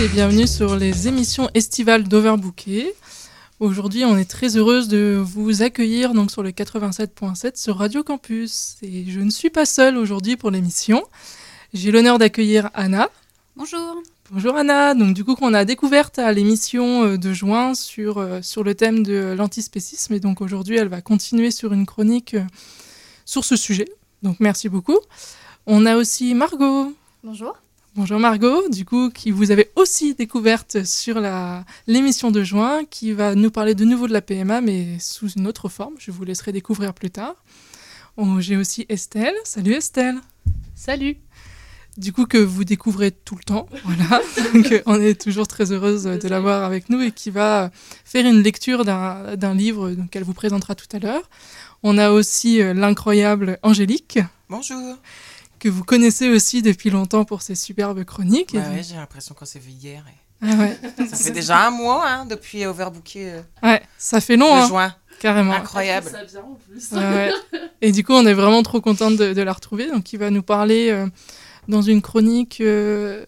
et bienvenue sur les émissions estivales d'Overbooké. Aujourd'hui, on est très heureuse de vous accueillir donc sur le 87.7 sur Radio Campus. Et je ne suis pas seule aujourd'hui pour l'émission. J'ai l'honneur d'accueillir Anna. Bonjour. Bonjour Anna. Donc du coup, qu'on a découverte à l'émission euh, de juin sur, euh, sur le thème de l'antispécisme. Et donc aujourd'hui, elle va continuer sur une chronique euh, sur ce sujet. Donc merci beaucoup. On a aussi Margot. Bonjour. Bonjour Margot, du coup, qui vous avez aussi découverte sur l'émission de juin, qui va nous parler de nouveau de la PMA, mais sous une autre forme. Je vous laisserai découvrir plus tard. Oh, J'ai aussi Estelle. Salut Estelle. Salut. Du coup, que vous découvrez tout le temps. Voilà. Donc, euh, on est toujours très heureuse de l'avoir avec nous et qui va faire une lecture d'un livre qu'elle vous présentera tout à l'heure. On a aussi euh, l'incroyable Angélique. Bonjour. Que vous connaissez aussi depuis longtemps pour ses superbes chroniques. Bah ouais, j'ai l'impression qu'on s'est vu hier. et Ah ouais. Ça fait déjà un mois hein, depuis Overbooké euh, Ouais, ça fait long, de hein, juin. carrément. Incroyable. Ça vient en plus. Ouais, ouais. Et du coup, on est vraiment trop contente de, de la retrouver. Donc, il va nous parler euh, dans une chronique. euh,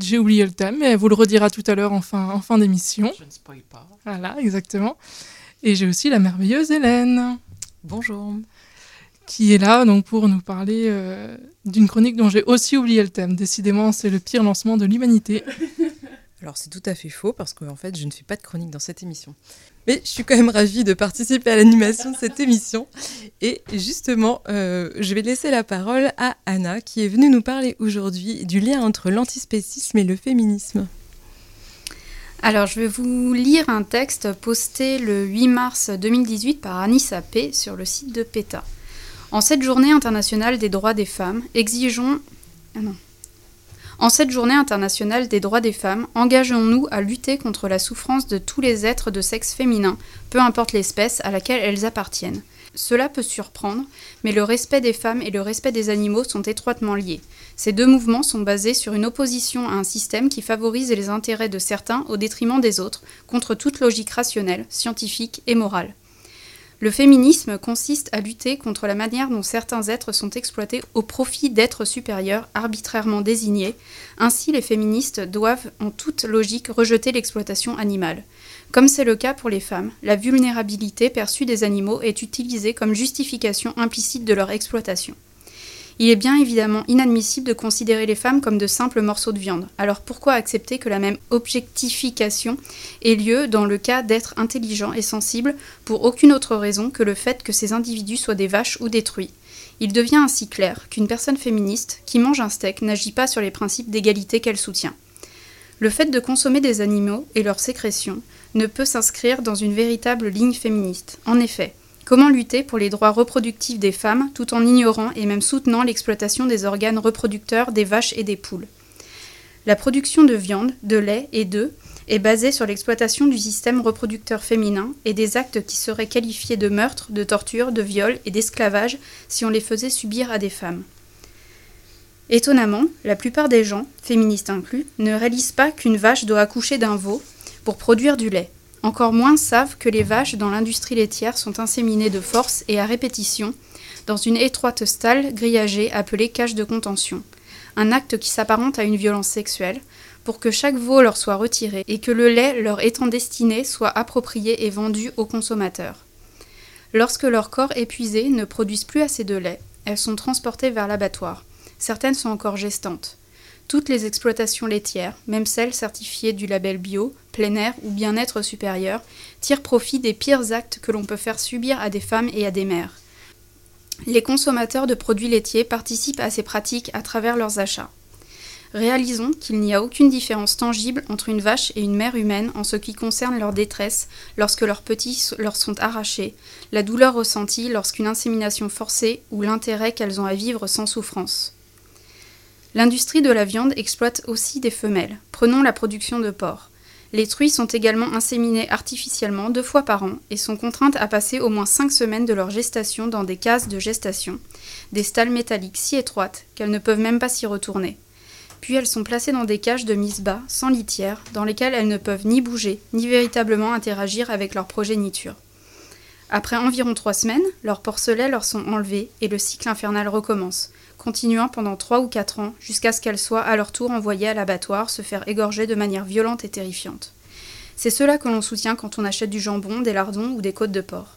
J'ai oublié le thème, mais elle vous le redira tout à l'heure en fin, en fin d'émission. Je ne spoil pas. Voilà, exactement. Et j'ai aussi la merveilleuse Hélène, Bonjour. Qui est là donc pour nous parler euh, d'une chronique dont j'ai aussi oublié le thème. Décidément, c'est le pire lancement de l'humanité. Alors c'est tout à fait faux parce qu'en fait je ne fais pas de chronique dans cette émission. Mais je suis quand même ravie de participer à l'animation de cette émission. Et justement, euh, je vais laisser la parole à Anna qui est venue nous parler aujourd'hui du lien entre l'antispécisme et le féminisme. Alors, je vais vous lire un texte posté le 8 mars 2018 par Anissa P. sur le site de PETA. En cette journée internationale des droits des femmes, exigeons. Ah. En cette journée internationale des droits des femmes, engageons-nous à lutter contre la souffrance de tous les êtres de sexe féminin, peu importe l'espèce à laquelle elles appartiennent. Cela peut surprendre, mais le respect des femmes et le respect des animaux sont étroitement liés. Ces deux mouvements sont basés sur une opposition à un système qui favorise les intérêts de certains au détriment des autres, contre toute logique rationnelle, scientifique et morale. Le féminisme consiste à lutter contre la manière dont certains êtres sont exploités au profit d'êtres supérieurs arbitrairement désignés. Ainsi, les féministes doivent en toute logique rejeter l'exploitation animale. Comme c'est le cas pour les femmes, la vulnérabilité perçue des animaux est utilisée comme justification implicite de leur exploitation. Il est bien évidemment inadmissible de considérer les femmes comme de simples morceaux de viande. Alors pourquoi accepter que la même objectification ait lieu dans le cas d'êtres intelligents et sensibles pour aucune autre raison que le fait que ces individus soient des vaches ou détruits Il devient ainsi clair qu'une personne féministe qui mange un steak n'agit pas sur les principes d'égalité qu'elle soutient. Le fait de consommer des animaux et leurs sécrétions ne peut s'inscrire dans une véritable ligne féministe. En effet, Comment lutter pour les droits reproductifs des femmes tout en ignorant et même soutenant l'exploitation des organes reproducteurs des vaches et des poules? La production de viande, de lait et d'œufs est basée sur l'exploitation du système reproducteur féminin et des actes qui seraient qualifiés de meurtre, de torture, de viol et d'esclavage si on les faisait subir à des femmes. Étonnamment, la plupart des gens, féministes inclus, ne réalisent pas qu'une vache doit accoucher d'un veau pour produire du lait. Encore moins savent que les vaches dans l'industrie laitière sont inséminées de force et à répétition dans une étroite stalle grillagée appelée cage de contention, un acte qui s'apparente à une violence sexuelle, pour que chaque veau leur soit retiré et que le lait leur étant destiné soit approprié et vendu aux consommateurs. Lorsque leur corps épuisé ne produisent plus assez de lait, elles sont transportées vers l'abattoir. Certaines sont encore gestantes. Toutes les exploitations laitières, même celles certifiées du label bio, plein air ou bien-être supérieur, tirent profit des pires actes que l'on peut faire subir à des femmes et à des mères. Les consommateurs de produits laitiers participent à ces pratiques à travers leurs achats. Réalisons qu'il n'y a aucune différence tangible entre une vache et une mère humaine en ce qui concerne leur détresse lorsque leurs petits leur sont arrachés, la douleur ressentie lorsqu'une insémination forcée ou l'intérêt qu'elles ont à vivre sans souffrance. L'industrie de la viande exploite aussi des femelles. Prenons la production de porc. Les truies sont également inséminées artificiellement deux fois par an et sont contraintes à passer au moins cinq semaines de leur gestation dans des cases de gestation, des stalles métalliques si étroites qu'elles ne peuvent même pas s'y retourner. Puis elles sont placées dans des cages de mise bas, sans litière, dans lesquelles elles ne peuvent ni bouger, ni véritablement interagir avec leur progéniture. Après environ trois semaines, leurs porcelets leur sont enlevés et le cycle infernal recommence. Continuant pendant 3 ou 4 ans jusqu'à ce qu'elles soient à leur tour envoyées à l'abattoir se faire égorger de manière violente et terrifiante. C'est cela que l'on soutient quand on achète du jambon, des lardons ou des côtes de porc.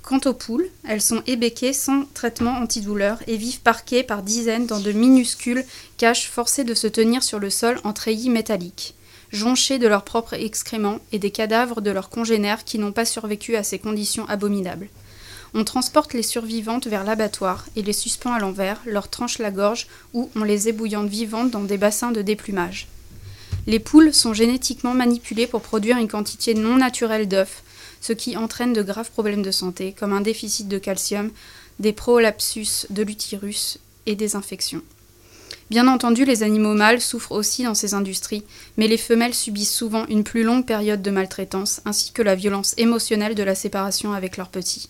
Quant aux poules, elles sont ébéquées sans traitement antidouleur et vivent parquées par dizaines dans de minuscules caches forcées de se tenir sur le sol en treillis métalliques, jonchées de leurs propres excréments et des cadavres de leurs congénères qui n'ont pas survécu à ces conditions abominables. On transporte les survivantes vers l'abattoir et les suspend à l'envers, leur tranche la gorge ou on les ébouillante vivantes dans des bassins de déplumage. Les poules sont génétiquement manipulées pour produire une quantité non naturelle d'œufs, ce qui entraîne de graves problèmes de santé, comme un déficit de calcium, des prolapsus de l'utérus et des infections. Bien entendu, les animaux mâles souffrent aussi dans ces industries, mais les femelles subissent souvent une plus longue période de maltraitance, ainsi que la violence émotionnelle de la séparation avec leurs petits.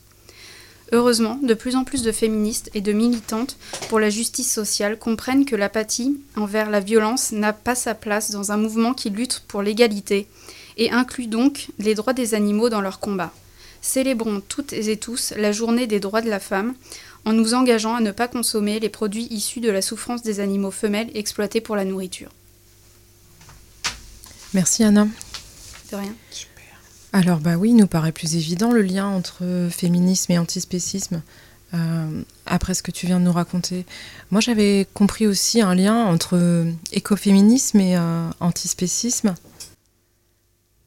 Heureusement, de plus en plus de féministes et de militantes pour la justice sociale comprennent que l'apathie envers la violence n'a pas sa place dans un mouvement qui lutte pour l'égalité et inclut donc les droits des animaux dans leur combat. Célébrons toutes et tous la journée des droits de la femme en nous engageant à ne pas consommer les produits issus de la souffrance des animaux femelles exploités pour la nourriture. Merci Anna. De rien. Alors bah oui, il nous paraît plus évident le lien entre féminisme et antispécisme. Euh, après ce que tu viens de nous raconter. Moi j'avais compris aussi un lien entre écoféminisme et euh, antispécisme.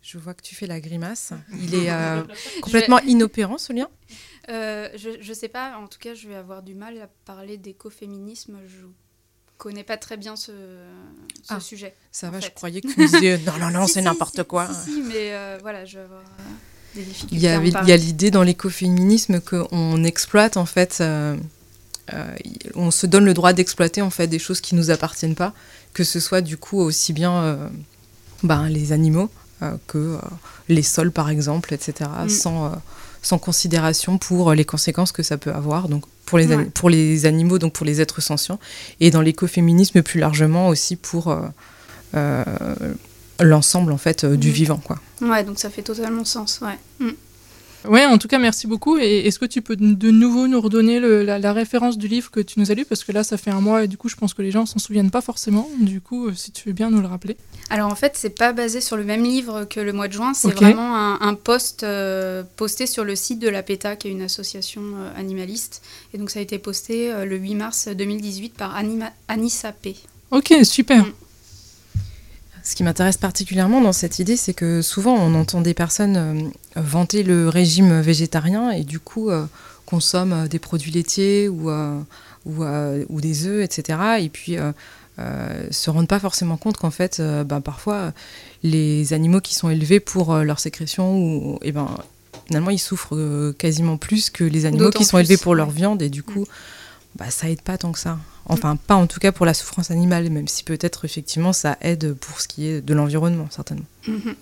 Je vois que tu fais la grimace. Il est euh, complètement inopérant ce lien Euh, je, je sais pas, en tout cas, je vais avoir du mal à parler d'écoféminisme. Je connais pas très bien ce, ce Ah, sujet. Ça va, je croyais que tu me disais non, non, non, Si, c'est si, n'importe si, quoi. Mais euh, voilà, je vais avoir euh, des difficultés. Il y, avait- il a l'idée dans l'écoféminisme qu'on exploite en fait, euh, euh, on se donne le droit d'exploiter en fait des choses qui nous appartiennent pas, que ce soit du coup aussi bien ben, les animaux que les sols par exemple, etc. Mm. Sans, sans considération pour les conséquences que ça peut avoir. Donc pour les, Ouais. pour les animaux, donc pour les êtres sensients, et dans l'écoféminisme plus largement aussi pour euh, euh, l'ensemble en fait euh, du Mm. vivant quoi. Ouais, donc ça fait totalement sens, ouais. Mm. Ouais, en tout cas, merci beaucoup. Et est-ce que tu peux de nouveau nous redonner le- la, la référence du livre que tu nous as lu? Parce que là, ça fait un mois et du coup, je pense que les gens s'en souviennent pas forcément. Du coup, euh, si tu veux bien nous le rappeler. Alors en fait, c'est pas basé sur le même livre que le mois de juin, c'est vraiment un, un post euh, posté sur le site de la PETA, qui est une association euh, animaliste. Et donc ça a été posté euh, le 8 mars 2018 par Anima- Anissa P. Ok, super. Mm. Ce qui m'intéresse particulièrement dans cette idée, c'est que souvent on entend des personnes euh, vanter le régime végétarien et du coup euh, consomment euh, des produits laitiers ou, ou, ou des œufs, etc. Et puis euh, se rendent pas forcément compte qu'en fait, euh, ben, parfois, les animaux qui sont élevés pour euh, leur sécrétion, ou, et ben, finalement, ils souffrent quasiment plus que les animaux qui sont plus, élevés pour leur viande. Et du coup, bah, ça aide pas tant que ça. Enfin, pas en tout cas pour la souffrance animale, même si peut-être effectivement ça aide pour ce qui est de l'environnement, certainement. Mhm.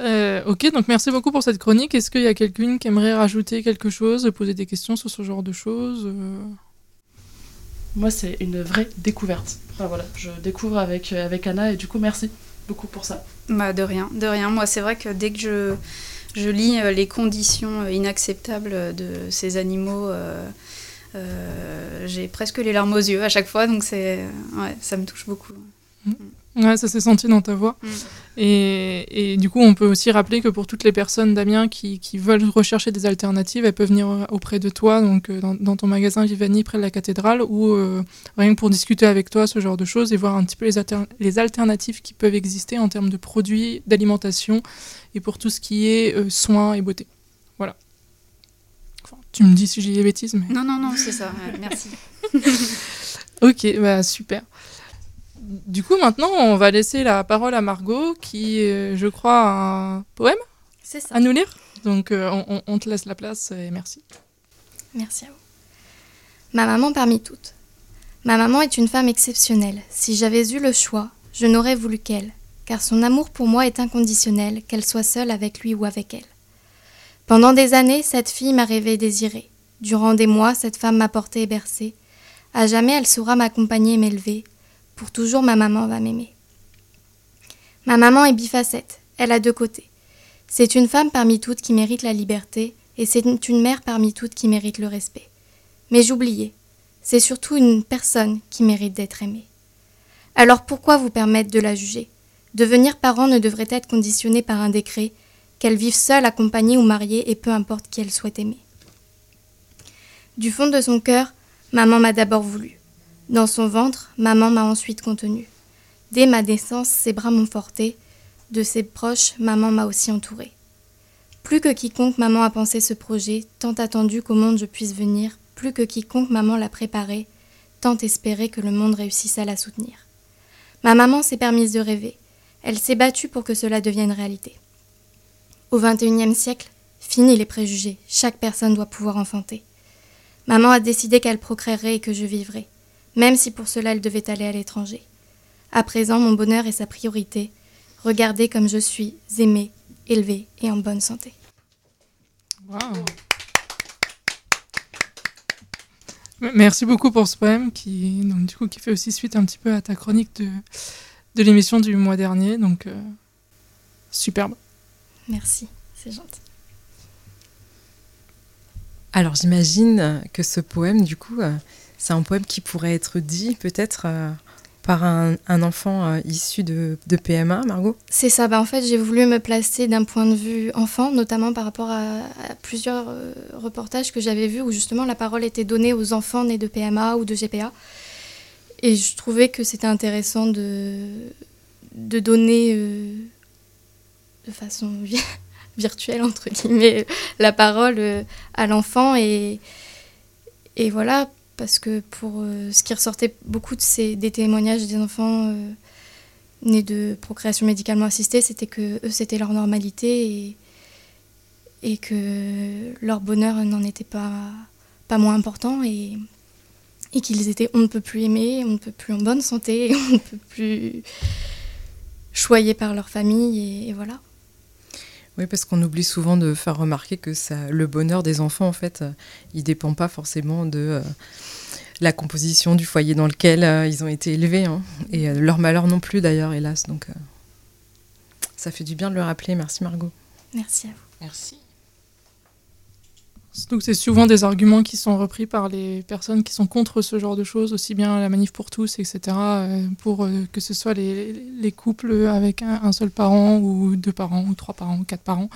Euh, ok, donc merci beaucoup pour cette chronique. Est-ce qu'il y a quelqu'une qui aimerait rajouter quelque chose, poser des questions sur ce genre de choses euh Moi, c'est une vraie découverte. Enfin, voilà, je découvre avec, euh, avec Anna et du coup, merci beaucoup pour ça. Bah, de rien, de rien. Moi, c'est vrai que dès que je, je lis les conditions inacceptables de ces animaux, euh, euh, j'ai presque les larmes aux yeux à chaque fois, donc c'est, ouais, ça me touche beaucoup. Ouais, ça s'est senti dans ta voix. Mm. Et, et du coup, on peut aussi rappeler que pour toutes les personnes, Damien, qui, qui veulent rechercher des alternatives, elles peuvent venir auprès de toi, donc euh, dans, dans ton magasin Vivani près de la cathédrale, ou euh, rien que pour discuter avec toi, ce genre de choses, et voir un petit peu les, alter- les alternatives qui peuvent exister en termes de produits, d'alimentation, et pour tout ce qui est euh, soins et beauté. Tu me dis si j'ai des bêtises, mais... Non, non, non, c'est ça, ouais, merci. Ok, bah super. Du coup, maintenant, on va laisser la parole à Margot, qui, euh, je crois, a un poème C'est ça. à nous lire. Donc, euh, on, on- on te laisse la place et merci. Merci à vous. Ma maman parmi toutes. Ma maman est une femme exceptionnelle. Si j'avais eu le choix, je n'aurais voulu qu'elle, car son amour pour moi est inconditionnel, qu'elle soit seule avec lui ou avec elle. Pendant des années, cette fille m'a rêvé et désiré. Durant des mois, cette femme m'a porté et bercé. À jamais, elle saura m'accompagner et m'élever. Pour toujours, ma maman va m'aimer. Ma maman est bifacette. Elle a deux côtés. C'est une femme parmi toutes qui mérite la liberté, et c'est une mère parmi toutes qui mérite le respect. Mais j'oubliais. C'est surtout une personne qui mérite d'être aimée. Alors pourquoi vous permettre de la juger? Devenir parent ne devrait être conditionné par un décret, qu'elle vive seule, accompagnée ou mariée, et peu importe qui elle souhaite aimer. Du fond de son cœur, maman m'a d'abord voulu. Dans son ventre, maman m'a ensuite contenu. Dès ma naissance, ses bras m'ont porté. De ses proches, maman m'a aussi entourée. Plus que quiconque, maman a pensé ce projet, tant attendu qu'au monde je puisse venir. Plus que quiconque, maman l'a préparé, tant espéré que le monde réussisse à la soutenir. Ma maman s'est permise de rêver. Elle s'est battue pour que cela devienne réalité. Au XXIe siècle, fini les préjugés. Chaque personne doit pouvoir enfanter. Maman a décidé qu'elle procréerait et que je vivrais, même si pour cela elle devait aller à l'étranger. À présent, mon bonheur est sa priorité. Regardez comme je suis, aimée, élevée et en bonne santé. Merci beaucoup pour ce poème qui, donc, du coup, qui fait aussi suite un petit peu à ta chronique de, de l'émission du mois dernier. Donc, euh, superbe. Merci, c'est gentil. Alors j'imagine que ce poème, du coup, euh, c'est un poème qui pourrait être dit peut-être euh, par un, enfant euh, issu de, PMA, Margot? C'est ça, bah en fait j'ai voulu me placer d'un point de vue enfant, notamment par rapport à, plusieurs reportages que j'avais vus où justement la parole était donnée aux enfants nés de PMA ou de GPA. Et je trouvais que c'était intéressant de, de donner de façon virtuelle, entre guillemets, la parole euh, à l'enfant. Et, voilà, parce que pour euh, ce qui ressortait beaucoup de ces, des témoignages des enfants euh, nés de procréation médicalement assistée, c'était que eux, c'était leur normalité et, que leur bonheur n'en était pas, moins important et, qu'ils étaient on ne peut plus aimer, on ne peut plus en bonne santé, on ne peut plus choyés par leur famille et voilà. Oui, parce qu'on oublie souvent de faire remarquer que ça, le bonheur des enfants, en fait, euh, il dépend pas forcément de euh, la composition du foyer dans lequel euh, ils ont été élevés, hein. et leur malheur non plus d'ailleurs, hélas. Donc, ça fait du bien de le rappeler. Merci Margot. Merci à vous. Merci. Donc c'est souvent des arguments qui sont repris par les personnes qui sont contre ce genre de choses, aussi bien la manif pour tous, etc., euh, pour euh, que ce soit les, les couples avec un, seul parent, ou deux parents, ou trois parents, ou quatre parents.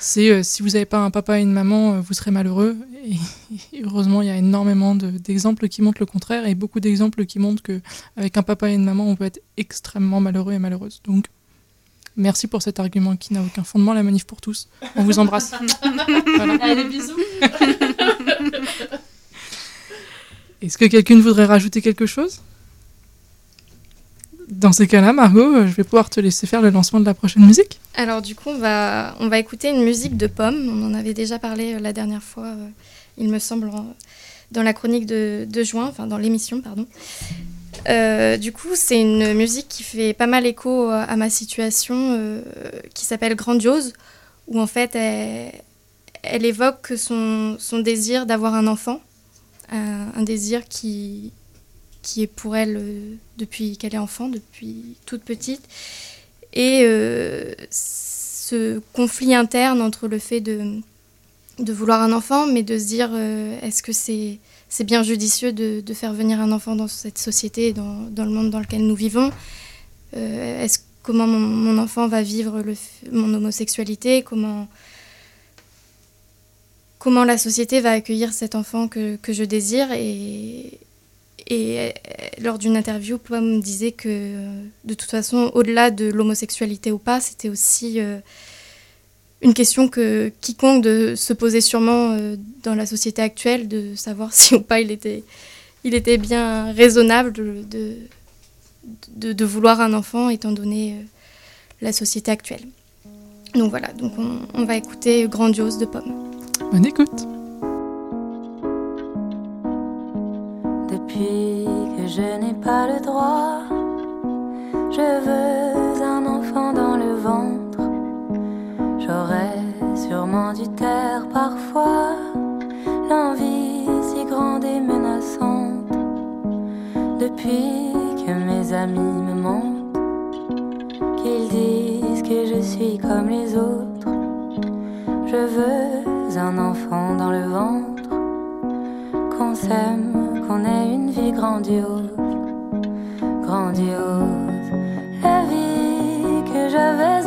C'est euh, si vous n'avez pas un papa et une maman, vous serez malheureux. Et, heureusement, il y a énormément d'exemples qui montrent le contraire, et beaucoup d'exemples qui montrent qu'avec un papa et une maman, on peut être extrêmement malheureux et malheureuse. Donc Merci pour cet argument qui n'a aucun fondement, la manif pour tous. On vous embrasse. Allez, bisous. Est-ce que quelqu'un voudrait rajouter quelque chose? Dans ces cas-là, Margot, je vais pouvoir te laisser faire le lancement de la prochaine musique. Alors du coup, on va, on va écouter une musique de Pomme. On en avait déjà parlé euh, la dernière fois, euh, il me semble, dans la chronique de, de juin, enfin dans l'émission, pardon. Euh, du coup, c'est une musique qui fait pas mal écho à ma situation, euh, qui s'appelle Grandiose, où en fait elle, évoque son, désir d'avoir un enfant, un, désir qui, est pour elle euh, depuis qu'elle est enfant, depuis toute petite, et ce conflit interne entre le fait de, de vouloir un enfant, mais de se dire est-ce que c'est c'est bien judicieux de, faire venir un enfant dans cette société, dans, le monde dans lequel nous vivons. Euh, comment mon, enfant va vivre mon homosexualité? Comment la société va accueillir cet enfant que, je désire? Et, euh, lors d'une interview, Pomme me disait que de toute façon, au-delà de l'homosexualité ou pas, c'était aussi euh, une question que quiconque de se posait sûrement euh, dans la société actuelle, de savoir si ou pas il était, il était bien raisonnable de, de, de, vouloir un enfant étant donné euh, la société actuelle. Donc voilà, donc on, on va écouter Grandiose de Pomme. Bonne écoute. Depuis que je n'ai pas le droit, je veux dû taire parfois l'envie si grande et menaçante. Depuis que mes amis me mentent, qu'ils disent que je suis comme les autres. Je veux un enfant dans le ventre, qu'on s'aime, qu'on ait une vie grandiose, grandiose. La vie que j'avais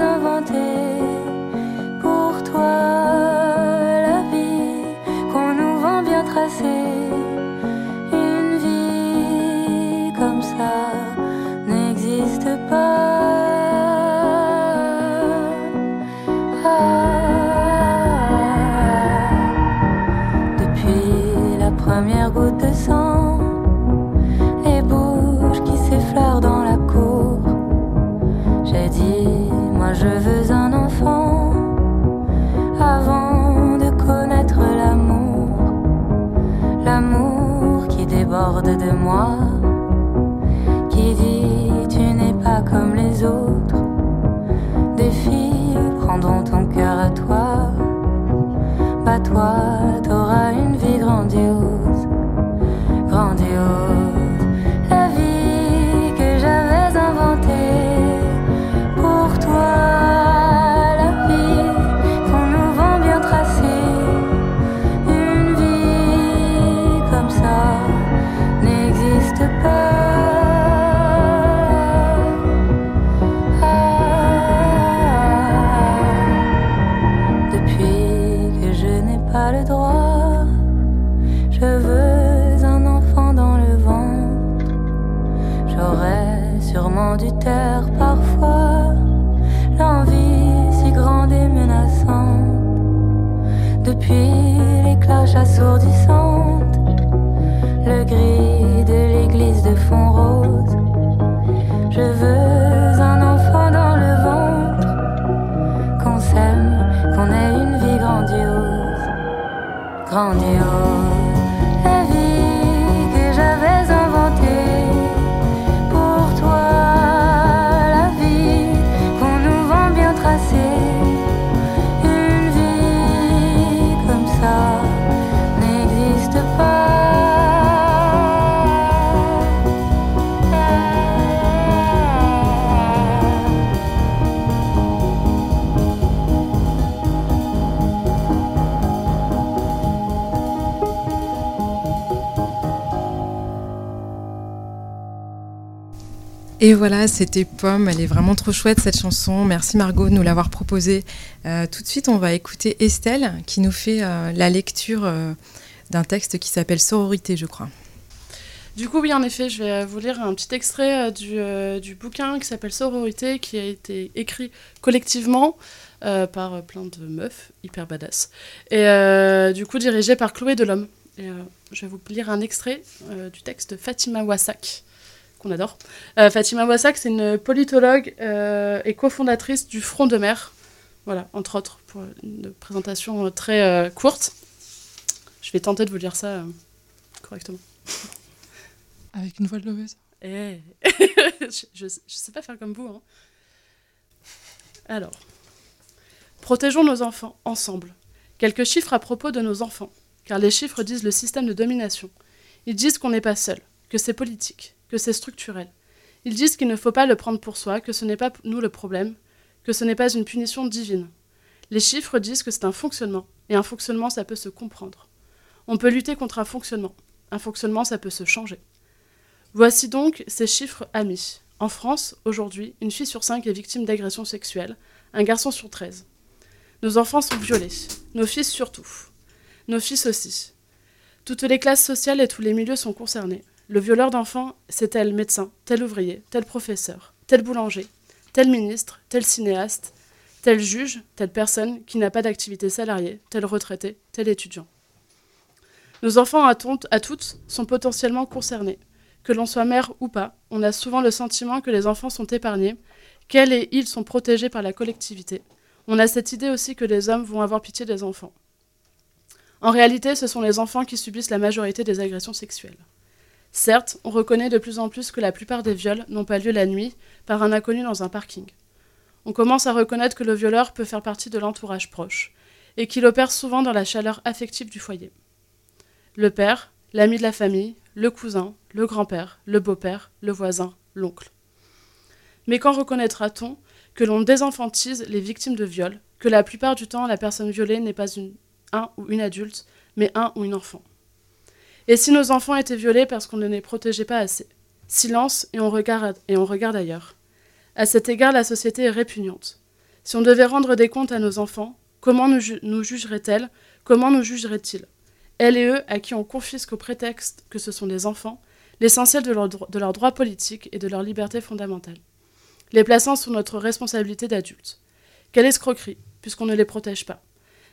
toi, t'auras une vie grandiose, grandiose. Et voilà, c'était Pomme. Elle est vraiment trop chouette cette chanson. Merci Margot de nous l'avoir proposée. Euh, tout de suite, on va écouter Estelle qui nous fait euh, la lecture euh, d'un texte qui s'appelle Sororité, je crois. Du coup, oui, en effet, je vais vous lire un petit extrait du, bouquin qui s'appelle Sororité, qui a été écrit collectivement par plein de meufs hyper badass. Et du coup, dirigé par Chloé Delhomme. Je vais vous lire un extrait du texte de Fatima Wassak, qu'on adore. Euh, Fatima Wassak, c'est une politologue euh, et cofondatrice du Front de mer. Voilà, entre autres, pour une présentation très euh, courte. Je vais tenter de vous lire ça correctement. Avec une voix de leveuse. Eh, je, je sais pas faire comme vous. Hein. Alors, protégeons nos enfants ensemble. Quelques chiffres à propos de nos enfants, car les chiffres disent le système de domination. Ils disent qu'on n'est pas seul, que c'est politique, que c'est structurel. Ils disent qu'il ne faut pas le prendre pour soi, que ce n'est pas nous le problème, que ce n'est pas une punition divine. Les chiffres disent que c'est un fonctionnement, et un fonctionnement, ça peut se comprendre. On peut lutter contre un fonctionnement. Un fonctionnement, ça peut se changer. Voici donc ces chiffres amis. En France, aujourd'hui, une fille sur cinq est victime d'agressions sexuelles, un garçon sur 13. Nos enfants sont violés, nos fils surtout, nos fils aussi. Toutes les classes sociales et tous les milieux sont concernés. Le violeur d'enfants, c'est tel médecin, tel ouvrier, tel professeur, tel boulanger, tel ministre, tel cinéaste, tel juge, telle personne qui n'a pas d'activité salariée, tel retraité, tel étudiant. Nos enfants à, toutes sont potentiellement concernés. Que l'on soit mère ou pas, on a souvent le sentiment que les enfants sont épargnés, qu'elles et ils sont protégés par la collectivité. On a cette idée aussi que les hommes vont avoir pitié des enfants. En réalité, ce sont les enfants qui subissent la majorité des agressions sexuelles. Certes, on reconnaît de plus en plus que la plupart des viols n'ont pas lieu la nuit par un inconnu dans un parking. On commence à reconnaître que le violeur peut faire partie de l'entourage proche et qu'il opère souvent dans la chaleur affective du foyer. Le père, l'ami de la famille, le cousin, le grand-père, le beau-père, le voisin, l'oncle. Mais quand reconnaîtra-t-on que l'on désenfantise les victimes de viol, que la plupart du temps la personne violée n'est pas un ou une adulte, mais un ou une enfant? Et si nos enfants étaient violés parce qu'on ne les protégeait pas assez? Silence et on regarde, et on regarde ailleurs. À cet égard, la société est répugnante. Si on devait rendre des comptes à nos enfants, comment nous, ju nous jugerait-elle Comment nous jugerait-il Elle et eux, à qui on confisque au prétexte que ce sont des enfants, l'essentiel de leurs droits politiques et de leurs libertés fondamentales, les plaçant sous notre responsabilité d'adultes. Quelle escroquerie, puisqu'on ne les protège pas.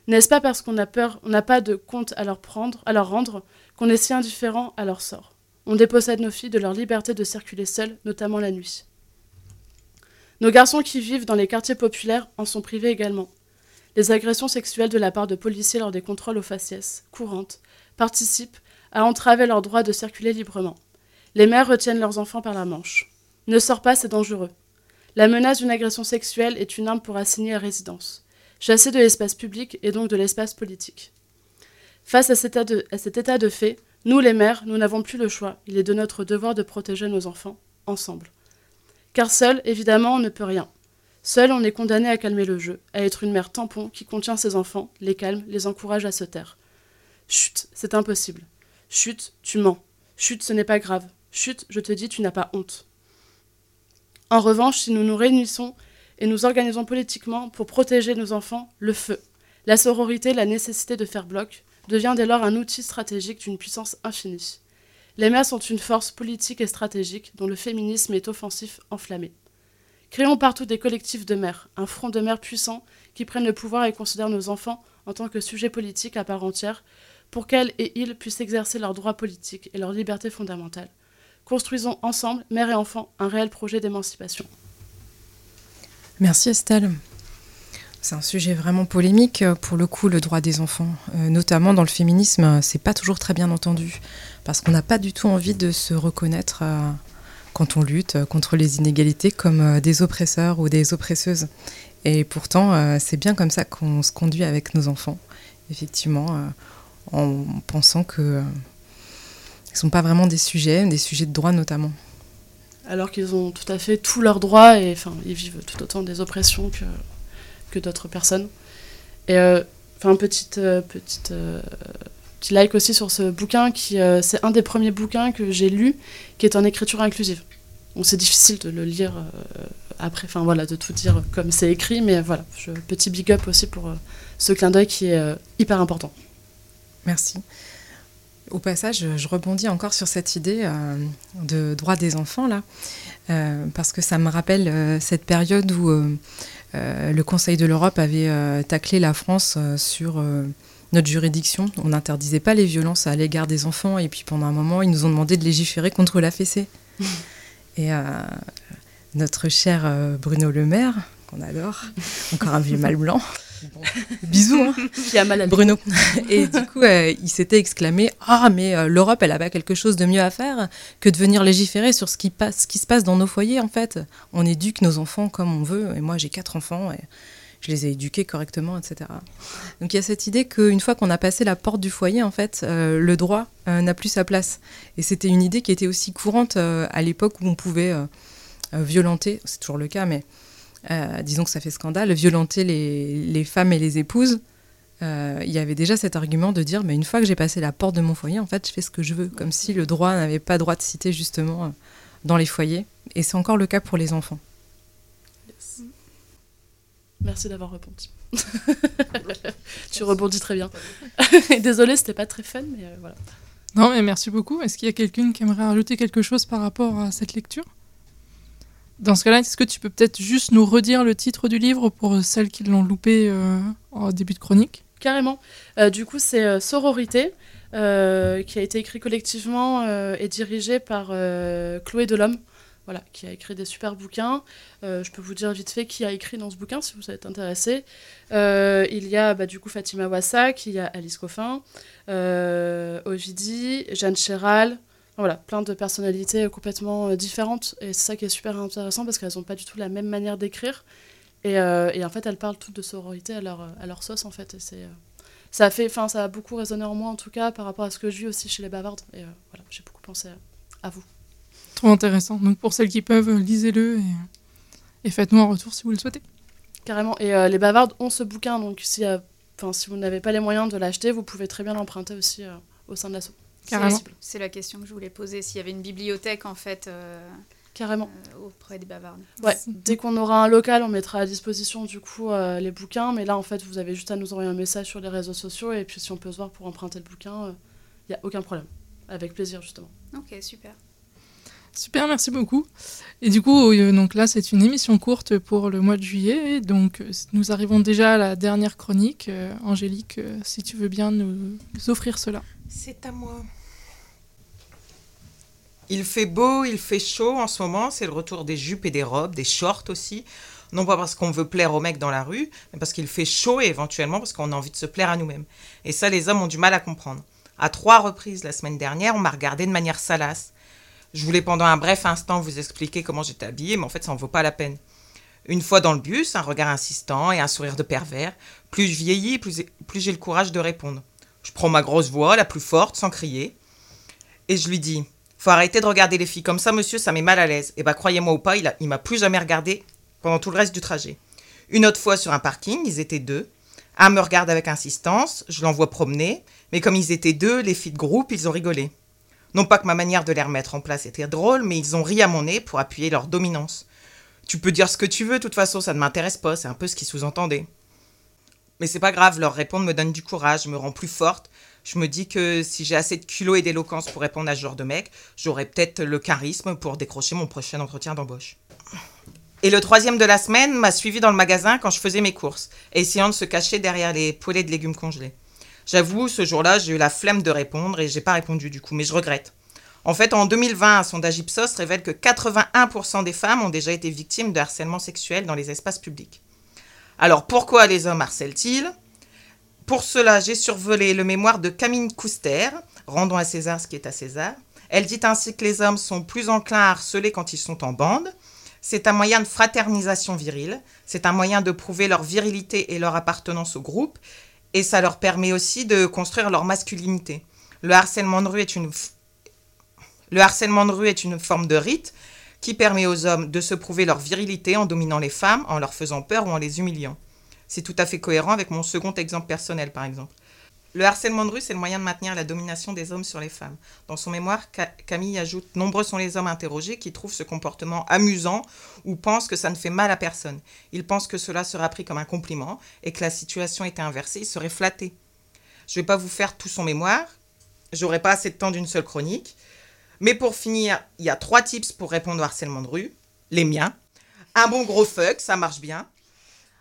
N'est-ce pas parce qu'on a peur, on n'a pas de compte à leur prendre, à leur rendre, qu'on est si indifférent à leur sort On dépossède nos filles de leur liberté de circuler seules, notamment la nuit. Nos garçons qui vivent dans les quartiers populaires en sont privés également. Les agressions sexuelles de la part de policiers lors des contrôles aux faciès, courantes, participent à entraver leur droit de circuler librement. Les mères retiennent leurs enfants par la manche. Ne sors pas, c'est dangereux. La menace d'une agression sexuelle est une arme pour assigner à résidence, chasser de l'espace public et donc de l'espace politique. Face à cet, état de, fait, nous les mères, nous n'avons plus le choix. Il est de notre devoir de protéger nos enfants, ensemble. Car seul, évidemment, on ne peut rien. Seul, on est condamné à calmer le jeu, à être une mère tampon qui contient ses enfants, les calme, les encourage à se taire. Chut, c'est impossible. Chut, tu mens. Chut, ce n'est pas grave. Chut, je te dis, tu n'as pas honte. En revanche, si nous nous réunissons et nous organisons politiquement pour protéger nos enfants, le feu, la sororité, la nécessité de faire bloc, devient dès lors un outil stratégique d'une puissance infinie. Les mères sont une force politique et stratégique dont le féminisme est offensif enflammé. Créons partout des collectifs de mères, un front de mères puissant qui prennent le pouvoir et considèrent nos enfants en tant que sujet politique à part entière, pour qu'elles et ils puissent exercer leurs droits politiques et leurs libertés fondamentales. Construisons ensemble, mères et enfants, un réel projet d'émancipation. Merci Estelle. C'est un sujet vraiment polémique pour le coup, le droit des enfants, euh, notamment dans le féminisme, c'est pas toujours très bien entendu parce qu'on n'a pas du tout envie de se reconnaître euh, quand on lutte contre les inégalités comme euh, des oppresseurs ou des oppresseuses. Et pourtant, euh, c'est bien comme ça qu'on se conduit avec nos enfants, effectivement, euh, en pensant que euh, ils sont pas vraiment des sujets, des sujets de droit notamment. Alors qu'ils ont tout à fait tous leurs droits et ils vivent tout autant des oppressions que, que d'autres personnes. Et euh, enfin, petite, euh, petite, euh, petit like aussi sur ce bouquin qui c'est un des premiers bouquins que j'ai lu qui est en écriture inclusive. Bon, c'est difficile de le lire après, enfin voilà, de tout dire comme c'est écrit, mais voilà, petit big up aussi pour ce clin d'œil qui est hyper important. Merci. Au passage, je rebondis encore sur cette idée de droit des enfants, là, parce que ça me rappelle cette période où le Conseil de l'Europe avait euh, taclé la France euh, sur euh, notre juridiction. On n'interdisait pas les violences à l'égard des enfants, et puis pendant un moment, ils nous ont demandé de légiférer contre la fessée. et euh, notre cher euh, Bruno Le Maire, qu'on adore, encore un vieux mal blanc. Bon, bisous, hein Qui a mal à Bruno. Et du coup, euh, il s'était exclamé Ah, mais euh, l'Europe, elle a pas quelque chose de mieux à faire que de venir légiférer sur ce qui, passe, ce qui se passe dans nos foyers, en fait. On éduque nos enfants comme on veut. Et moi, j'ai quatre enfants et je les ai éduqués correctement, etc. Donc, il y a cette idée qu'une fois qu'on a passé la porte du foyer, en fait, euh, le droit euh, n'a plus sa place. Et c'était une idée qui était aussi courante euh, à l'époque où on pouvait violenter, c'est toujours le cas, mais euh, disons que ça fait scandale, violenter les, les femmes et les épouses euh, il y avait déjà cet argument de dire mais une fois que j'ai passé la porte de mon foyer, en fait, je fais ce que je veux, comme si le droit n'avait pas droit de citer justement euh, dans les foyers. Et c'est encore le cas pour les enfants. Yes. Merci d'avoir répondu. tu rebondis très bien. Désolée, c'était pas très fun, mais euh, voilà. Non, mais merci beaucoup. Est-ce qu'il y a quelqu'un qui aimerait rajouter quelque chose par rapport à cette lecture? Dans ce cas-là, est-ce que tu peux peut-être juste nous redire le titre du livre pour celles qui l'ont loupé euh, en début de chronique? Carrément. Euh, du coup, c'est euh, Sororité, qui a été écrit collectivement et dirigé par Chloé Delhomme, voilà, qui a écrit des super bouquins. Je peux vous dire vite fait qui a écrit dans ce bouquin, si vous êtes intéressé. Il y a bah, du coup Fatima Wassak, il y a Alice Coffin, euh, Ovidie, Jeanne Chéral. Voilà, plein de personnalités complètement euh, différentes. Et c'est ça qui est super intéressant parce qu'elles n'ont pas du tout la même manière d'écrire. Et, euh, et en fait, elles parlent toutes de sororité à leur, à leur sauce, en fait. Et c'est, euh, ça, a fait, ça a beaucoup résonné en moi, en tout cas, par rapport à ce que je vis aussi chez les bavardes. Et euh, voilà, j'ai beaucoup pensé à, à vous. Trop intéressant. Donc pour celles qui peuvent, euh, lisez-le et, et faites-nous un retour si vous le souhaitez. Carrément. Et euh, les bavardes ont ce bouquin, donc si, euh, vous n'avez pas les moyens de l'acheter, vous pouvez très bien l'emprunter aussi euh, au sein de l'asso. Carrément. C'est- la question que je voulais poser. S'il y avait une bibliothèque, en fait, euh, Carrément. euh, auprès des bavardes. Ouais, dès qu'on aura un local, on mettra à disposition du coup euh, les bouquins. Mais là, en fait, vous avez juste à nous envoyer un message sur les réseaux sociaux et puis si on peut se voir pour emprunter le bouquin, il n'y a aucun problème. Avec plaisir, justement. Ok, super. Super, merci beaucoup. Et du coup, euh, donc là, c'est une émission courte pour le mois de juillet. Donc, euh, nous arrivons déjà à la dernière chronique. Euh, Angélique, euh, si tu veux bien nous offrir cela. C'est à moi. Il fait beau, il fait chaud en ce moment. C'est le retour des jupes et des robes, des shorts aussi. Non pas parce qu'on veut plaire aux mecs dans la rue, mais parce qu'il fait chaud et éventuellement parce qu'on a envie de se plaire à nous-mêmes. Et ça, les hommes ont du mal à comprendre. À trois reprises la semaine dernière, on m'a regardé de manière salace. Je voulais pendant un bref instant vous expliquer comment j'étais habillée, mais en fait, ça en vaut pas la peine. Une fois dans le bus, un regard insistant et un sourire de pervers. Plus je vieillis, plus j'ai le courage de répondre. Je prends ma grosse voix, la plus forte, sans crier. Et je lui dis Faut arrêter de regarder les filles comme ça, monsieur, ça met mal à l'aise. Et bah, croyez-moi ou pas, il, a, m'a plus jamais regardé pendant tout le reste du trajet. Une autre fois sur un parking, ils étaient deux. Un me regarde avec insistance, je l'envoie promener, mais comme ils étaient deux, les filles de groupe, ils ont rigolé. Non pas que ma manière de les remettre en place était drôle, mais ils ont ri à mon nez pour appuyer leur dominance. Tu peux dire ce que tu veux, de toute façon, ça ne m'intéresse pas, c'est un peu ce qu'ils sous-entendaient. Mais c'est pas grave, leur répondre me donne du courage, me rend plus forte. Je me dis que si j'ai assez de culot et d'éloquence pour répondre à ce genre de mec, j'aurai peut-être le charisme pour décrocher mon prochain entretien d'embauche. Et le troisième de la semaine m'a suivi dans le magasin quand je faisais mes courses, essayant de se cacher derrière les poêlées de légumes congelés. J'avoue, ce jour-là, j'ai eu la flemme de répondre et j'ai pas répondu du coup, mais je regrette. En fait, en 2020, un sondage Ipsos révèle que 81% des femmes ont déjà été victimes de harcèlement sexuel dans les espaces publics. Alors pourquoi les hommes harcèlent-ils? Pour cela, j'ai survolé le mémoire de Camille Couster, Rendons à César ce qui est à César. Elle dit ainsi que les hommes sont plus enclins à harceler quand ils sont en bande. C'est un moyen de fraternisation virile, c'est un moyen de prouver leur virilité et leur appartenance au groupe, et ça leur permet aussi de construire leur masculinité. Le harcèlement de rue est une, le harcèlement de rue est une forme de rite qui permet aux hommes de se prouver leur virilité en dominant les femmes, en leur faisant peur ou en les humiliant. C'est tout à fait cohérent avec mon second exemple personnel, par exemple. Le harcèlement de rue, c'est le moyen de maintenir la domination des hommes sur les femmes. Dans son mémoire, Ca- Camille ajoute Nombreux sont les hommes interrogés qui trouvent ce comportement amusant ou pensent que ça ne fait mal à personne. Ils pensent que cela sera pris comme un compliment et que la situation était inversée, ils seraient flattés. Je ne vais pas vous faire tout son mémoire, j'aurai pas assez de temps d'une seule chronique. Mais pour finir, il y a trois tips pour répondre au harcèlement de rue. Les miens. Un bon gros fuck, ça marche bien.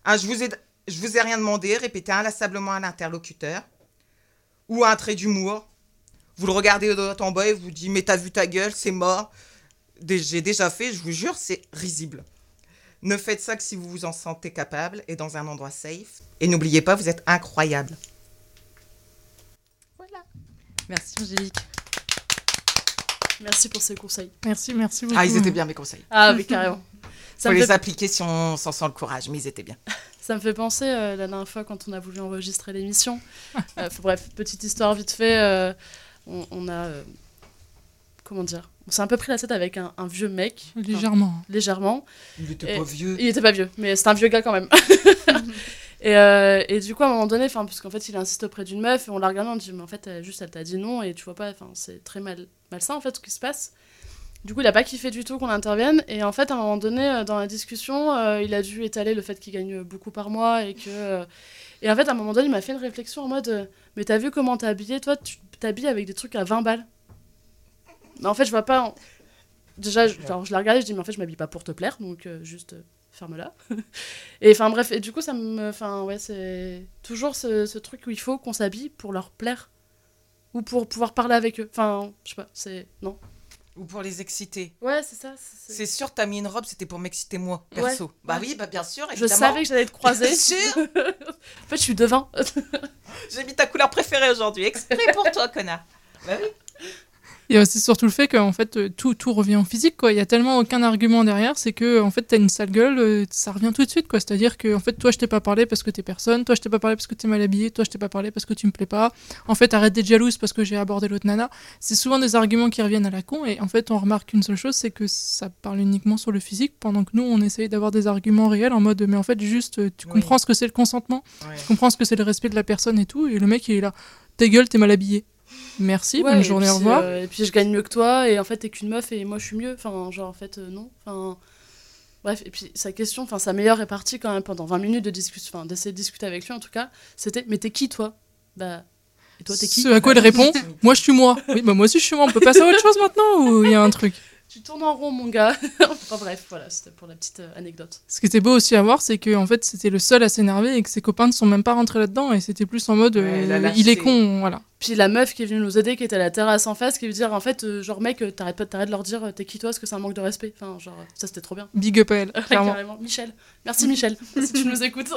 Je vous ai, je vous ai rien demandé, répétez inlassablement à l'interlocuteur. Ou un trait d'humour. Vous le regardez de droit en bas et vous dites mais t'as vu ta gueule, c'est mort. J'ai déjà fait, je vous jure, c'est risible. Ne faites ça que si vous vous en sentez capable et dans un endroit safe. Et n'oubliez pas, vous êtes incroyable. Merci Angélique. Merci pour ces conseils. Merci, merci beaucoup. Ah, ils étaient bien mes conseils. Ah oui, carrément. Ça Faut les fait, appliquer si on s'en sent le courage, mais ils étaient bien. ça me fait penser euh, la dernière fois quand on a voulu enregistrer l'émission. Euh, bref, petite histoire vite fait. euh, on, on a. euh, comment dire On s'est un peu pris la tête avec un, un vieux mec. enfin, Légèrement. légèrement. Il était Et- pas vieux. Il était pas vieux, mais c'est un vieux gars quand même. et, euh, et du coup, à un moment donné, enfin, parce qu'en fait, il insiste auprès d'une meuf et on la regarde, on dit, mais en fait, elle, juste, elle t'a dit non et tu vois pas, enfin, c'est très mal, malsain en fait ce qui se passe. Du coup, il a pas kiffé du tout qu'on intervienne et en fait, à un moment donné, euh, dans la discussion, euh, il a dû étaler le fait qu'il gagne beaucoup par mois et que. euh, Et en fait, à un moment donné, il m'a fait une réflexion en mode, euh, mais t'as vu comment t'es Toi, tu t'habilles avec des trucs à 20 balles. Mais en fait, je vois pas. Déjà, je, genre, je l'ai regardé, je dis, mais en fait, je m'habille pas pour te plaire, donc euh, juste euh, ferme-la. et enfin, bref, et du coup, ça me. Enfin, ouais, c'est toujours ce, ce truc où il faut qu'on s'habille pour leur plaire. Ou pour pouvoir parler avec eux. Enfin, je sais pas, c'est. Non. Ou pour les exciter. Ouais, c'est ça. c'est- sûr, t'as mis une robe, c'était pour m'exciter moi, perso. Ouais. Bah oui, bah bien sûr, Je savais que j'allais te croiser. Bien sûr. en fait, je suis devin. J'ai mis ta couleur préférée aujourd'hui, exprès pour toi, connard. Bah oui. Il y a aussi surtout le fait qu'en fait, euh, tout, tout revient au physique, quoi. Il y a tellement aucun argument derrière, c'est que, en fait, t'as une sale gueule, euh, ça revient tout de suite, quoi. C'est-à-dire que, en fait, toi, je t'ai pas parlé parce que t'es personne, toi, je t'ai pas parlé parce que t'es mal habillé, toi, je t'ai pas parlé parce que tu me plais pas. En fait, arrête d'être jalouse parce que j'ai abordé l'autre nana. C'est souvent des arguments qui reviennent à la con, et en fait, on remarque une seule chose, c'est que ça parle uniquement sur le physique, pendant que nous, on essaye d'avoir des arguments réels en mode, mais en fait, juste, euh, tu Oui. comprends ce que c'est le consentement, tu comprends ce que c'est le respect de la personne et tout, et le mec, il est là, ta gueule, t'es mal habillé. Merci, Ouais, bonne journée, au revoir. euh, et puis je gagne mieux que toi, et en fait t'es qu'une meuf et moi je suis mieux. Enfin, genre en fait, euh, non. Enfin, bref, et puis sa question, enfin sa meilleure répartie quand même pendant 20 minutes de discussion, enfin d'essayer de discuter avec lui en tout cas, c'était Mais t'es qui toi? Bah, et toi t'es qui? Ce à quoi elle répond Moi, je suis moi. Oui, bah moi aussi, je suis moi. On peut passer à autre chose maintenant ou il y a un truc? Tu tournes en rond, mon gars. enfin bref, voilà, c'était pour la petite euh, anecdote. Ce qui était beau aussi à voir, c'est que en fait, c'était le seul à s'énerver et que ses copains ne sont même pas rentrés là-dedans et c'était plus en mode Ouais, euh, il est con, voilà. Puis la meuf qui est venue nous aider, qui était à la terrasse en face, qui veut dire en fait, euh, genre mec, t'arrêtes pas t'arrêtes de leur dire t'es qui toi, parce que c'est un manque de respect. Enfin, genre, ça c'était trop bien. Big up à elle, clairement. Carrément. Michel. Merci Michel, si tu nous écoutes.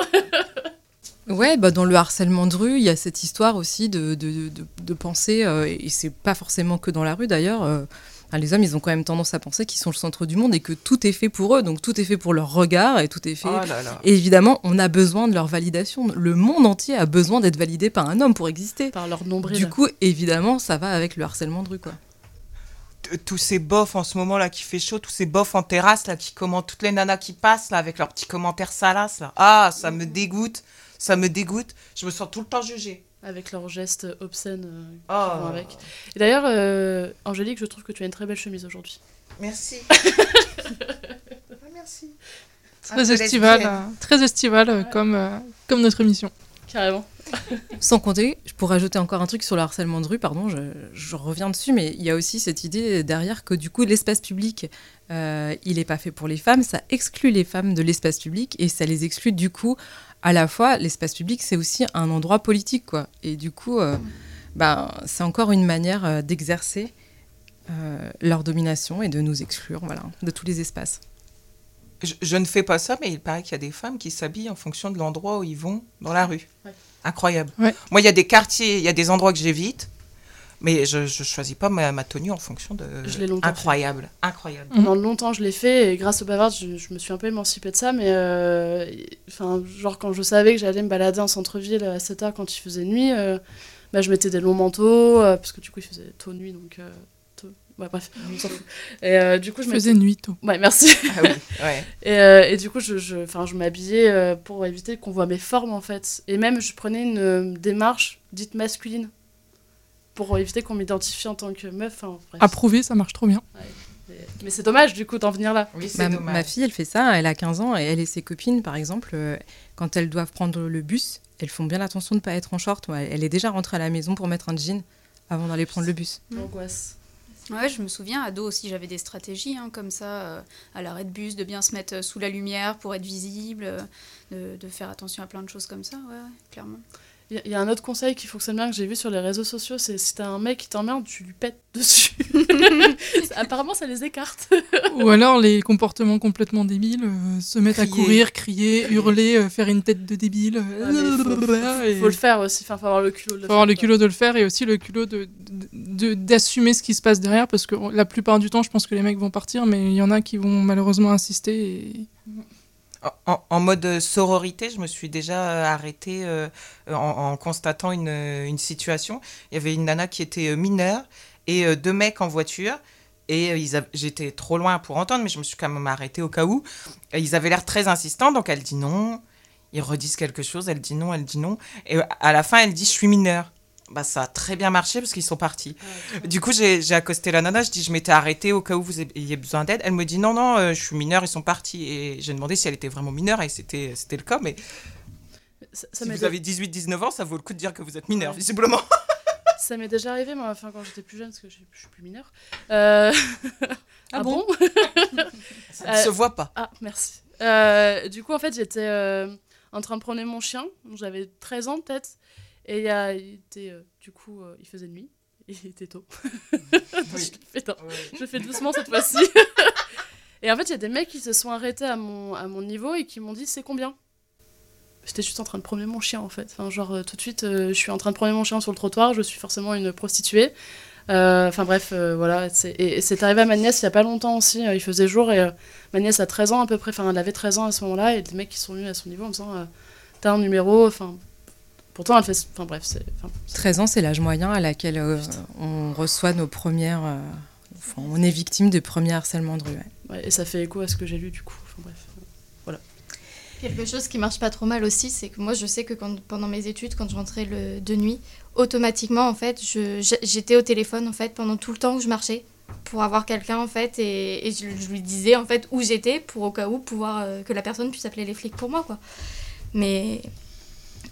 Ouais, bah dans le harcèlement de rue, il y a cette histoire aussi de, de, de, de penser, euh, et c'est pas forcément que dans la rue d'ailleurs, euh, enfin, les hommes ils ont quand même tendance à penser qu'ils sont le centre du monde et que tout est fait pour eux, donc tout est fait pour leur regard et tout est fait. Oh là là. Et évidemment, on a besoin de leur validation. Le monde entier a besoin d'être validé par un homme pour exister. Par leur nombril. Du coup, évidemment, ça va avec le harcèlement de rue, quoi. Tous ces bofs en ce moment là qui fait chaud, tous ces bofs en terrasse là qui commentent toutes les nanas qui passent là avec leurs petits commentaires salaces là. Ah, ça me dégoûte, ça me dégoûte. Je me sens tout le temps jugée. Avec leurs gestes obscènes euh, qui Oh. vont avec. Et d'ailleurs, euh, Angélique, je trouve que tu as une très belle chemise aujourd'hui. Merci. merci. Un Très estival, euh, très estival comme, euh, comme notre émission. Carrément. Sans compter, pour rajouter encore un truc sur le harcèlement de rue, pardon, je, je reviens dessus, mais il y a aussi cette idée derrière que du coup, l'espace public, euh, il n'est pas fait pour les femmes, ça exclut les femmes de l'espace public et ça les exclut du coup, à la fois, l'espace public, c'est aussi un endroit politique, quoi. Et du coup, euh, ben, c'est encore une manière euh, d'exercer euh, leur domination et de nous exclure, voilà, de tous les espaces. Je, je ne fais pas ça, mais il paraît qu'il y a des femmes qui s'habillent en fonction de l'endroit où ils vont dans la rue. Ouais. Incroyable. Ouais. Moi, il y a des quartiers, il y a des endroits que j'évite, mais je ne choisis pas ma, ma tenue en fonction de. Je l'ai longtemps Incroyable. Incroyable. Pendant longtemps, je l'ai fait et grâce au bavard, je, je me suis un peu émancipée de ça. Mais euh, enfin, genre, quand je savais que j'allais me balader en centre-ville à 7 heures quand il faisait nuit, euh, bah, je mettais des longs manteaux, euh, parce que du coup, il faisait tôt nuit. Donc, euh, tôt- ouais, bref, on s'en fout. Et euh, du coup, je faisais nuit tôt. Ouais, merci. Ah oui, ouais. Et, euh, et du coup, je, je, enfin, je m'habillais euh, pour éviter qu'on voit mes formes, en fait. Et même, je prenais une euh, démarche dite masculine pour éviter qu'on m'identifie en tant que meuf. Bref. Approuvé, ça marche trop bien. Mais- Mais c'est dommage, du coup, d'en venir là. Oui, c'est Ma, dommage. ma fille, elle fait ça, elle a 15 ans et elle et ses copines, par exemple, euh, quand elles doivent prendre le bus, elles font bien attention de ne pas être en short. Ouais, Elle est déjà rentrée à la maison pour mettre un jean avant d'aller prendre le bus. L'angoisse. Ouais, je me souviens, ado aussi, j'avais des stratégies hein, comme ça, euh, à l'arrêt de bus, de bien se mettre euh, sous la lumière pour être visible, euh, de, de faire attention à plein de choses comme ça, ouais, ouais, clairement. Il y a- il y, a un autre conseil qui fonctionne bien que j'ai vu sur les réseaux sociaux, c'est si t'as un mec qui t'emmerde, tu lui pètes dessus. Apparemment, ça les écarte. Ou alors les comportements complètement débiles, euh, se mettre à courir, crier, hurler, euh, faire une tête de débile. mais faut, et- faut le faire aussi, enfin, faut avoir le culot de le faut faire. avoir le culot de le faire et aussi le culot de de- d'assumer ce qui se passe derrière parce que la plupart du temps je pense que les mecs vont partir mais il y en a qui vont malheureusement insister et En, mode sororité, je me suis déjà euh, arrêtée euh, en, constatant une, euh, situation. Il y avait une nana qui était euh, mineure et euh, deux mecs en voiture. Et euh, j'étais trop loin pour entendre, mais je me suis quand même arrêtée au cas où. Ils avaient l'air très insistants, donc elle dit non. Ils redisent quelque chose, elle dit non, elle dit non. Et euh, à la fin, elle dit je suis mineure. Bah, ça a très bien marché parce qu'ils sont partis. Du coup, j'ai j'ai accosté la nana, je dis je m'étais arrêtée au cas où vous ayez besoin d'aide. Elle me dit non, non, euh, je suis mineure, ils sont partis. Et j'ai demandé si elle était vraiment mineure et c'était c'était le cas. Mais Ça, ça si vous avez 18-19 ans, ça vaut le coup de dire que vous êtes mineur, Ouais. visiblement. ça m'est déjà arrivé, moi, enfin, quand j'étais plus jeune, parce que je je suis plus mineure. Euh, ah bon Ça ne Euh, se voit pas. Ah, merci. Euh, du coup, en fait, j'étais euh, en train de promener mon chien. J'avais 13 ans, peut-être. Et il, y a, il était, euh, du coup, euh, il faisait nuit. Et il était tôt. je, fais, non, je le fais doucement cette fois-ci. et en fait, il y a des mecs qui se sont arrêtés à mon, à mon niveau et qui m'ont dit c'est combien? J'étais juste en train de promener mon chien, en fait. Enfin, genre, euh, tout de suite, je suis en train de promener mon chien sur le trottoir. Je suis forcément une prostituée. Enfin bref, voilà. Et, et c'est arrivé à ma nièce il y a pas longtemps aussi. il faisait jour et ma nièce a 13 ans à peu près. Enfin, elle avait 13 ans à ce moment-là. Et des mecs qui sont venus à son niveau en me disant T'as un numéro. Enfin, pourtant, elle fait. Enfin bref, c'est. enfin, 13 ans, c'est l'âge moyen à laquelle euh, on reçoit nos premières. euh, enfin, on est victime de premiers harcèlements de rue. ouais. ouais, et ça fait écho à ce que j'ai lu du coup. Enfin bref. Quelque chose qui marche pas trop mal aussi, c'est que moi je sais que quand, pendant mes études, quand je rentrais le, de nuit, automatiquement en fait, j'étais au téléphone en fait pendant tout le temps que je marchais pour avoir quelqu'un en fait et, et je, je lui disais en fait où j'étais pour au cas où pouvoir euh, que la personne puisse appeler les flics pour moi quoi. Mais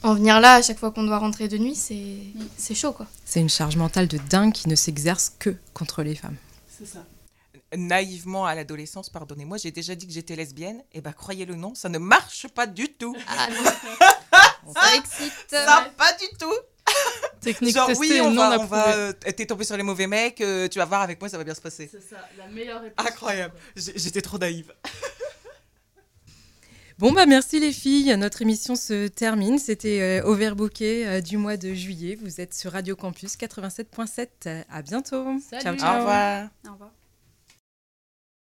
en venir là à chaque fois qu'on doit rentrer de nuit, c'est c'est chaud quoi. C'est une charge mentale de dingue qui ne s'exerce que contre les femmes. C'est ça. Naïvement à l'adolescence, pardonnez-moi, j'ai déjà dit que j'étais lesbienne. Et bah croyez-le non, ça ne marche pas du tout. Ah non. ça excite. Ça pas du tout. Technique Genre testée oui, on non va, on va euh, t'es tombé sur les mauvais mecs, euh, tu vas voir avec moi, ça va bien se passer. C'est ça, la meilleure réponse. Incroyable. J'étais trop naïve. Bon bah merci les filles, notre émission se termine. C'était euh, Overbooké euh, du mois de juillet. Vous êtes sur Radio Campus 87.7. À bientôt. Salut. Ciao Au ciao. revoir. Au revoir.